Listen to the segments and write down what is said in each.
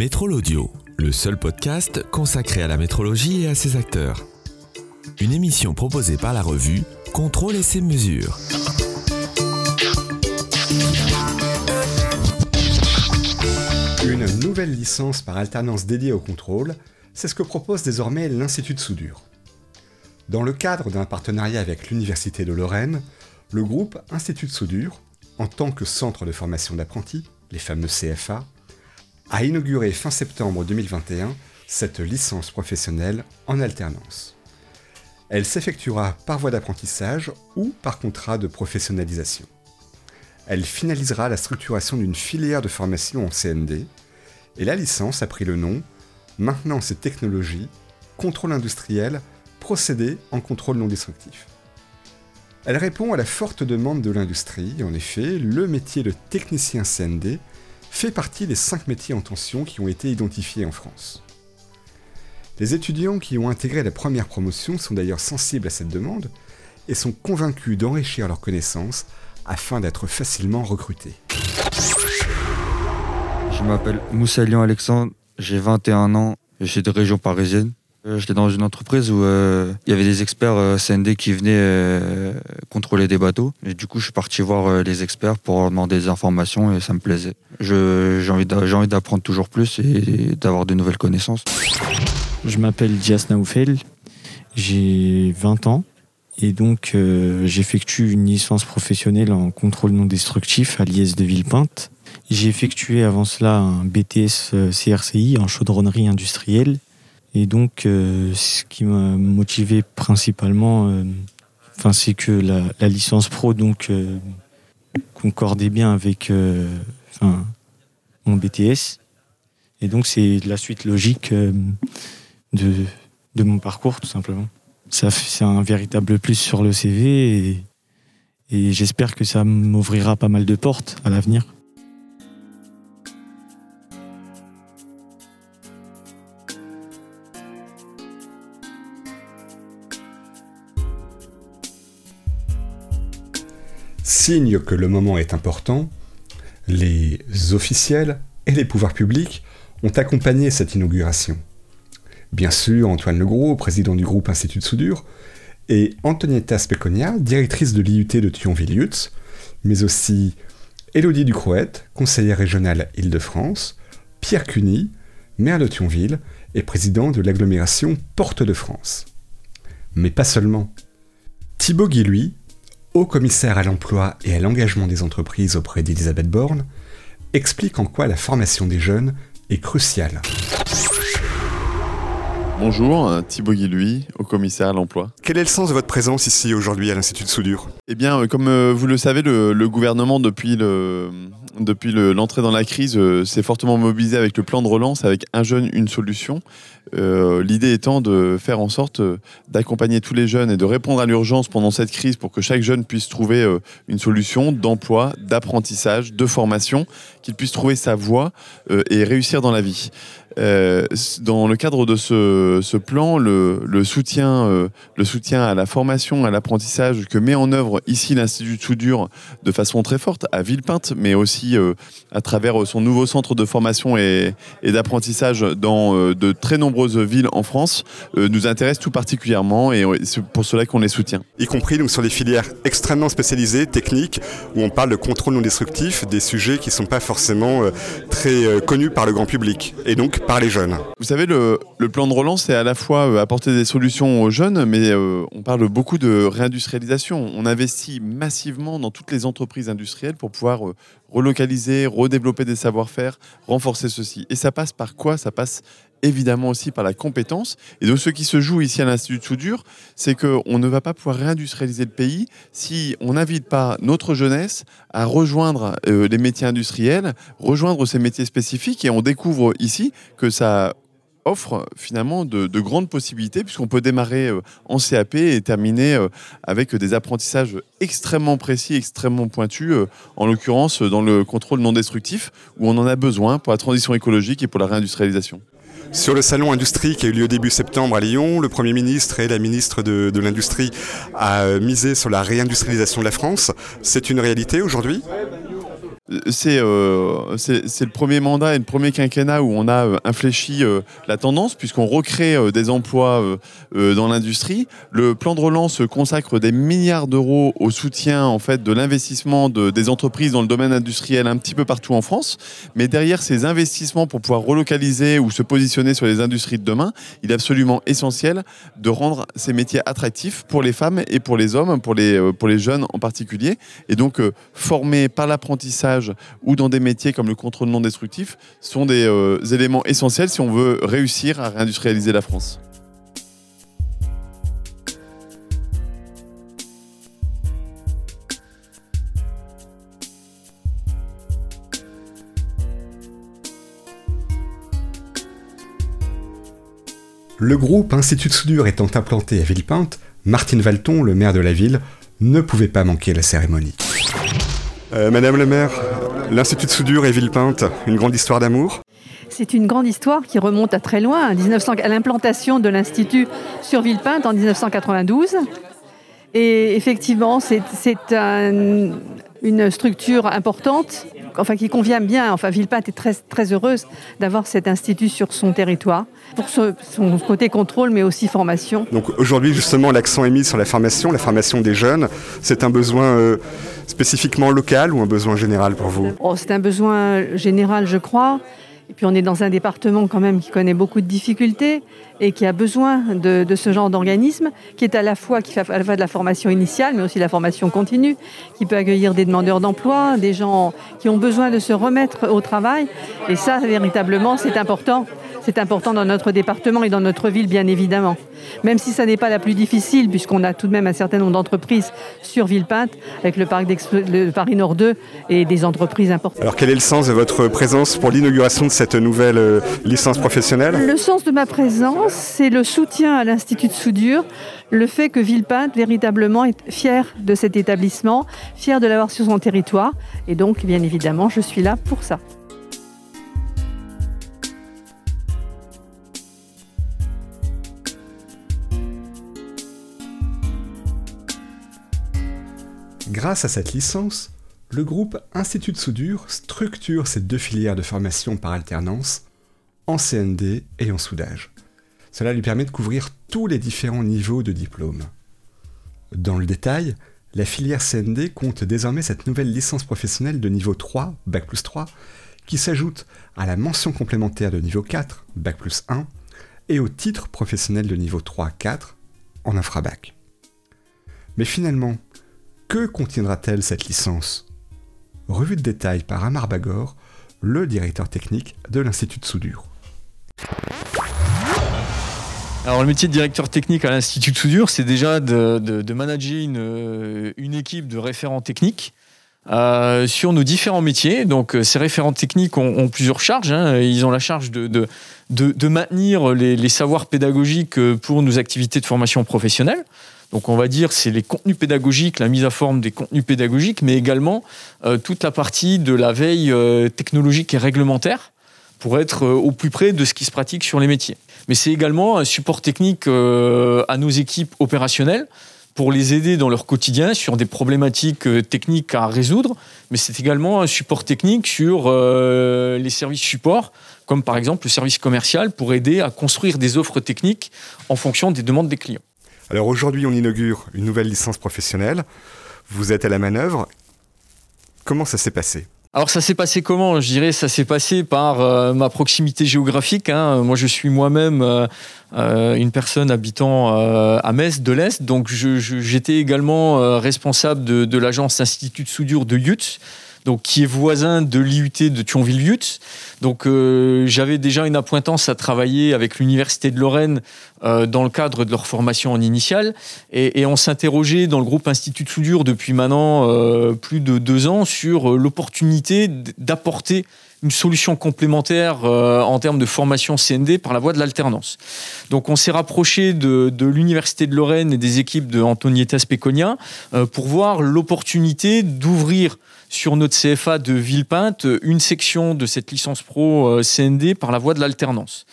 Métrol Audio, le seul podcast consacré à la métrologie et à ses acteurs. Une émission proposée par la revue Contrôle et ses mesures. Une nouvelle licence par alternance dédiée au contrôle, c'est ce que propose désormais l'Institut de soudure. Dans le cadre d'un partenariat avec l'Université de Lorraine, le groupe Institut de soudure, en tant que centre de formation d'apprentis, les fameux CFA, a inauguré fin septembre 2021 cette licence professionnelle en alternance. Elle s'effectuera par voie d'apprentissage ou par contrat de professionnalisation. Elle finalisera la structuration d'une filière de formation en CND et la licence a pris le nom Maintenance et technologie, contrôle industriel, procédé en contrôle non destructif. Elle répond à la forte demande de l'industrie, en effet, le métier de technicien CND fait partie des cinq métiers en tension qui ont été identifiés en France. Les étudiants qui ont intégré la première promotion sont d'ailleurs sensibles à cette demande et sont convaincus d'enrichir leurs connaissances afin d'être facilement recrutés. Je m'appelle Moussalian Alexandre, j'ai 21 ans, je suis de région parisienne. Euh, j'étais dans une entreprise où euh, il y avait des experts euh, CND qui venaient contrôler des bateaux. Du coup, je suis parti voir les experts pour leur demander des informations et ça me plaisait. J'ai envie d'apprendre toujours plus et d'avoir de nouvelles connaissances. Je m'appelle Dias Naoufel, j'ai 20 ans et donc j'effectue une licence professionnelle en contrôle non destructif à l'IS de Villepinte. J'ai effectué avant cela un BTS CRCI en chaudronnerie industrielle et donc, euh, ce qui m'a motivé principalement, euh, c'est que la, licence pro donc euh, concordait bien avec mon BTS. Et donc, c'est la suite logique de, mon parcours, tout simplement. C'est un véritable plus sur le CV et j'espère que ça m'ouvrira pas mal de portes à l'avenir. Signe que le moment est important, les officiels et les pouvoirs publics ont accompagné cette inauguration. Bien sûr, Antoine Legros, président du groupe Institut de soudure, et Antonietta Speconia, directrice de l'IUT de Thionville-Lutz, mais aussi Élodie Ducrouette, conseillère régionale Île-de-France, Pierre Cuny, maire de Thionville et président de l'agglomération Porte de France. Mais pas seulement. Thibaut Guy, haut commissaire à l'emploi et à l'engagement des entreprises auprès d'Elisabeth Borne, explique en quoi la formation des jeunes est cruciale. Bonjour, Thibaut Guillouis, au commissaire à l'emploi. Quel est le sens de votre présence ici aujourd'hui à l'Institut de soudure Eh bien, euh, comme euh, vous le savez, le, gouvernement, depuis depuis l'entrée dans la crise, euh, s'est fortement mobilisé avec le plan de relance, avec un jeune, une solution. L'idée étant de faire en sorte d'accompagner tous les jeunes et de répondre à l'urgence pendant cette crise pour que chaque jeune puisse trouver une solution d'emploi, d'apprentissage, de formation, qu'il puisse trouver sa voie et réussir dans la vie. Euh, dans le cadre de ce, plan, le, soutien, euh, le soutien à la formation, à l'apprentissage que met en œuvre ici l'Institut soudure de façon très forte à Villepinte, mais aussi euh, à travers son nouveau centre de formation et, d'apprentissage dans de très nombreuses villes en France, nous intéresse tout particulièrement et c'est pour cela qu'on les soutient. Y compris donc, sur des filières extrêmement spécialisées, techniques, où on parle de contrôle non destructif, des sujets qui ne sont pas forcément très connus par le grand public. Et donc par les jeunes. Vous savez, le, plan de relance, c'est à la fois euh, apporter des solutions aux jeunes, mais euh, on parle beaucoup de réindustrialisation. On investit massivement dans toutes les entreprises industrielles pour pouvoir euh, relocaliser, redévelopper des savoir-faire, renforcer ceci. Et ça passe par quoi? Ça passe évidemment aussi par la compétence. Et donc ce qui se joue ici à l'Institut de soudure, c'est qu'on ne va pas pouvoir réindustrialiser le pays si on n'invite pas notre jeunesse à rejoindre les métiers industriels, rejoindre ces métiers spécifiques. Et on découvre ici que ça offre finalement de, grandes possibilités puisqu'on peut démarrer euh, en CAP et terminer euh, avec des apprentissages extrêmement précis, extrêmement pointus, euh, en l'occurrence dans le contrôle non destructif où on en a besoin pour la transition écologique et pour la réindustrialisation. Sur le salon industrie qui a eu lieu début septembre à Lyon, le Premier ministre et la ministre de, l'Industrie a misé sur la réindustrialisation de la France. C'est une réalité aujourd'hui? C'est euh, c'est le premier mandat et le premier quinquennat où on a euh, infléchi euh, la tendance, puisqu'on recrée des emplois dans l'industrie. Le plan de relance consacre des milliards d'euros au soutien en fait, de l'investissement de, des entreprises dans le domaine industriel un petit peu partout en France. Mais derrière ces investissements pour pouvoir relocaliser ou se positionner sur les industries de demain, il est absolument essentiel de rendre ces métiers attractifs pour les femmes et pour les hommes, pour les, pour les jeunes en particulier. Et donc, former par l'apprentissage ou dans des métiers comme le contrôle non destructif sont des euh, éléments essentiels si on veut réussir à réindustrialiser la France. Le groupe Institut de soudure étant implanté à Villepinte, Martine Valton, le maire de la ville, ne pouvait pas manquer la cérémonie. Euh, Madame le maire, l'Institut de soudure et Villepinte, une grande histoire d'amour C'est une grande histoire qui remonte à très loin, à, 1900 à l'implantation de l'Institut sur Villepinte en 1992. Et effectivement, c'est c'est un- une structure importante, enfin qui convient bien. Enfin, Villepinte est très, très heureuse d'avoir cet institut sur son territoire, pour ce- son côté contrôle, mais aussi formation. Donc aujourd'hui justement l'accent est mis sur la formation, la formation des jeunes. C'est un besoin euh, spécifiquement local ou un besoin général pour vous? Oh, c'est un besoin général, je crois. Et puis on est dans un département quand même qui connaît beaucoup de difficultés et qui a besoin de, de ce genre d'organisme, qui est à la fois qui fait à la fois de la formation initiale, mais aussi de la formation continue, qui peut accueillir des demandeurs d'emploi, des gens qui ont besoin de se remettre au travail. Et ça, véritablement, c'est important. C'est important dans notre département et dans notre ville, bien évidemment. Même si ça n'est pas la plus difficile, puisqu'on a tout de même un certain nombre d'entreprises sur Villepinte, avec le parc le Paris Nord 2 et des entreprises importantes. Alors quel est le sens de votre présence pour l'inauguration de cette nouvelle euh, licence professionnelle? Le sens de ma présence, c'est le soutien à l'Institut de soudure, le fait que Villepinte, véritablement, est fier de cet établissement, fier de l'avoir sur son territoire. Et donc, bien évidemment, je suis là pour ça. Grâce à cette licence, le groupe Institut de soudure structure ces deux filières de formation par alternance en CND et en soudage. Cela lui permet de couvrir tous les différents niveaux de diplôme. Dans le détail, la filière CND compte désormais cette nouvelle licence professionnelle de niveau 3, Bac plus 3, qui s'ajoute à la mention complémentaire de niveau 4, Bac plus 1, et au titre professionnel de niveau 3-4 en infrabac. Mais finalement, que contiendra-t-elle cette licence? Revue de détail par Amar Bagor, le directeur technique de l'Institut de soudure. Alors le métier de directeur technique à l'Institut de soudure, c'est déjà de, manager une, euh, une équipe de référents techniques euh, sur nos différents métiers. Donc euh, ces référents techniques ont, plusieurs charges. hein. Ils ont la charge de, maintenir les, savoirs pédagogiques pour nos activités de formation professionnelle. Donc on va dire c'est les contenus pédagogiques, la mise à forme des contenus pédagogiques, mais également euh, toute la partie de la veille euh, technologique et réglementaire pour être euh, au plus près de ce qui se pratique sur les métiers. Mais c'est également un support technique à nos équipes opérationnelles pour les aider dans leur quotidien sur des problématiques techniques à résoudre. Mais c'est également un support technique sur les services supports, comme par exemple le service commercial, pour aider à construire des offres techniques en fonction des demandes des clients. Alors aujourd'hui, on inaugure une nouvelle licence professionnelle. Vous êtes à la manœuvre. Comment ça s'est passé? Alors ça s'est passé comment? Je dirais ça s'est passé par euh, ma proximité géographique. hein. Moi je suis moi-même euh, euh, une personne habitant à Metz de l'Est, donc j'étais également responsable de, de l'agence Institut de soudure de Yutz, donc qui est voisin de l'IUT de Thionville-Yutz. Donc euh, j'avais déjà une appointance à travailler avec l'université de Lorraine euh, dans le cadre de leur formation en initiale. Et, et on s'interrogeait dans le groupe Institut de soudure depuis maintenant euh, plus de deux ans sur euh, l'opportunité d'apporter une solution complémentaire euh, en termes de formation CND par la voie de l'alternance. Donc on s'est rapproché de, de l'Université de Lorraine et des équipes de Antonietas Péconia euh, pour voir l'opportunité d'ouvrir sur notre CFA de Villepinte une section de cette licence pro euh, CND par la voie de l'alternance.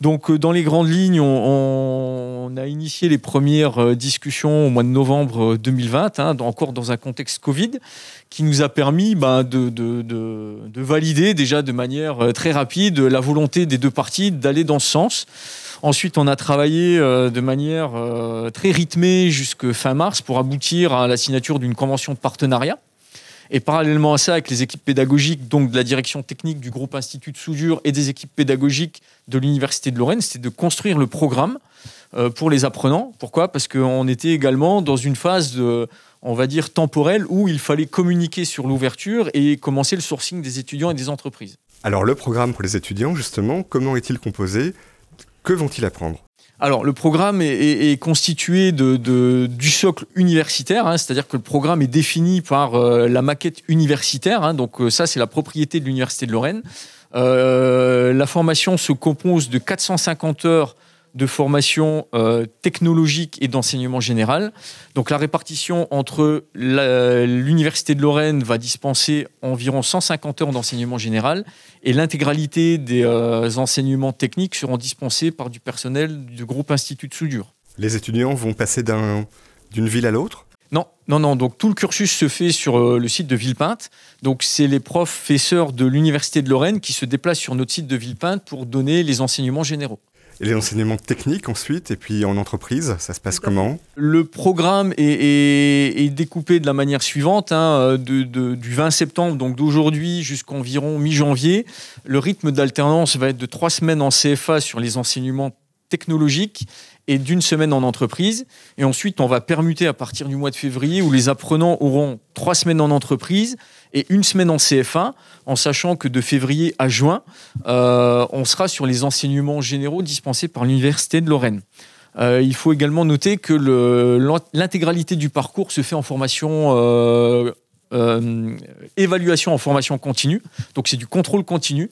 Donc, euh, dans les grandes lignes, on, a initié les premières euh, discussions au mois de novembre euh, 2020, hein, encore dans un contexte Covid, qui nous a permis bah, de, de- de- de valider déjà de manière très rapide la volonté des deux parties d'aller dans ce sens. Ensuite, on a travaillé de manière très rythmée jusqu'à fin mars pour aboutir à la signature d'une convention de partenariat. Et parallèlement à ça, avec les équipes pédagogiques, donc de la direction technique du groupe Institut de soudure et des équipes pédagogiques de l'Université de Lorraine, c'était de construire le programme euh, pour les apprenants. Pourquoi? Parce qu'on était également dans une phase, de, on va dire, temporelle où il fallait communiquer sur l'ouverture et commencer le sourcing des étudiants et des entreprises. Alors le programme pour les étudiants, justement, comment est-il composé? Que vont-ils apprendre? Alors, le programme est, constitué de, de- du socle universitaire, hein, c'est-à-dire que le programme est défini par euh, la maquette universitaire. hein, donc, euh, ça, c'est la propriété de l'Université de Lorraine. Euh, la formation se compose de 450 heures de formation euh, technologique et d'enseignement général. Donc la répartition entre l'Université de Lorraine va dispenser environ 150 heures d'enseignement général et l'intégralité des euh, enseignements techniques seront dispensés par du personnel du groupe Institut de soudure. Les étudiants vont passer d'un- d'une ville à l'autre? Non, non, non. Donc tout le cursus se fait sur euh, le site de Villepinte. Donc c'est les professeurs de l'Université de Lorraine qui se déplacent sur notre site de Villepinte pour donner les enseignements généraux. Et les enseignements techniques ensuite, et puis en entreprise, ça se passe comment? Le programme est, est- est découpé de la manière suivante, hein, de- de- du 20 septembre, donc d'aujourd'hui jusqu'environ mi-janvier. Le rythme d'alternance va être de trois semaines en CFA sur les enseignements technologiques et d'une semaine en entreprise. Et ensuite, on va permuter à partir du mois de février où les apprenants auront trois semaines en entreprise et une semaine en CFA, en sachant que de février à juin, euh, on sera sur les enseignements généraux dispensés par l'Université de Lorraine. Euh, il faut également noter que l'intégralité du parcours se fait en formation, euh, évaluation en formation continue. Donc c'est du contrôle continu.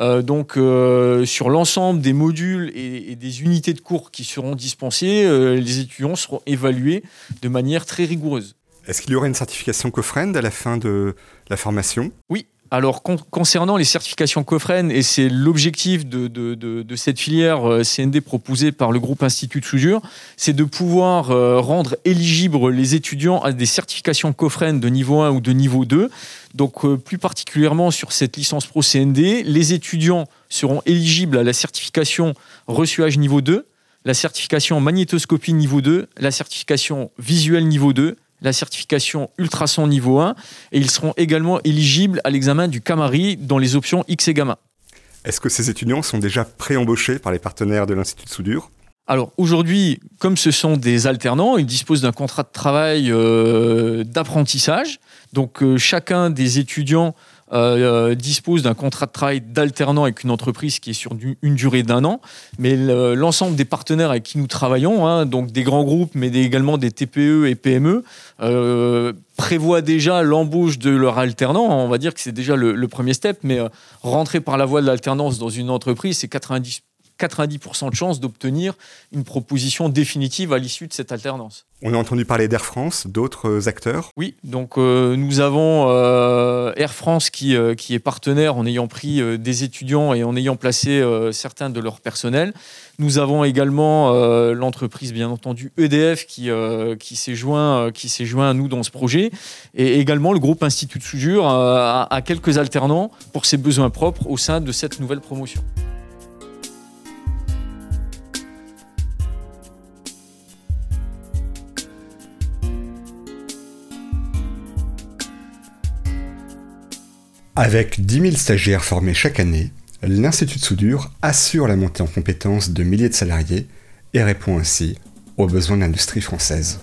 Euh, donc euh, sur l'ensemble des modules et, et des unités de cours qui seront dispensés, euh, les étudiants seront évalués de manière très rigoureuse. Est-ce qu'il y aura une certification Cofriend à la fin de la formation? Oui. Alors, con- concernant les certifications Cofren, et c'est l'objectif de, cette filière euh, CND proposée par le groupe Institut de soudure, c'est de pouvoir euh, rendre éligibles les étudiants à des certifications Cofren de niveau 1 ou de niveau 2. Donc, euh, plus particulièrement sur cette licence Pro CND, les étudiants seront éligibles à la certification reçuage niveau 2, la certification magnétoscopie niveau 2, la certification visuel niveau 2, la certification ultrason niveau 1 et ils seront également éligibles à l'examen du Camari dans les options X et gamma. Est-ce que ces étudiants sont déjà pré-embauchés par les partenaires de l'Institut de soudure? Alors aujourd'hui, comme ce sont des alternants, ils disposent d'un contrat de travail euh, d'apprentissage. Donc euh, chacun des étudiants euh, euh, dispose d'un contrat de travail d'alternant avec une entreprise qui est sur une durée d'un an. Mais le- l'ensemble des partenaires avec qui nous travaillons, hein, donc des grands groupes, mais également des TPE et PME, euh, prévoient déjà l'embauche de leur alternant. On va dire que c'est déjà le, le premier step, mais euh, rentrer par la voie de l'alternance dans une entreprise, c'est 90 90% de chances d'obtenir une proposition définitive à l'issue de cette alternance. On a entendu parler d'Air France, d'autres euh, acteurs. Oui, donc euh, nous avons euh, Air France qui, euh, qui est partenaire en ayant pris des étudiants et en ayant placé certains de leur personnel. Nous avons également l'entreprise, bien entendu, EDF qui, qui s'est joint, qui joint à nous dans ce projet. Et également le groupe Institut de soudure a, a quelques alternants pour ses besoins propres au sein de cette nouvelle promotion. Avec 10 000 stagiaires formés chaque année, l'Institut de soudure assure la montée en compétences de milliers de salariés et répond ainsi aux besoins de l'industrie française.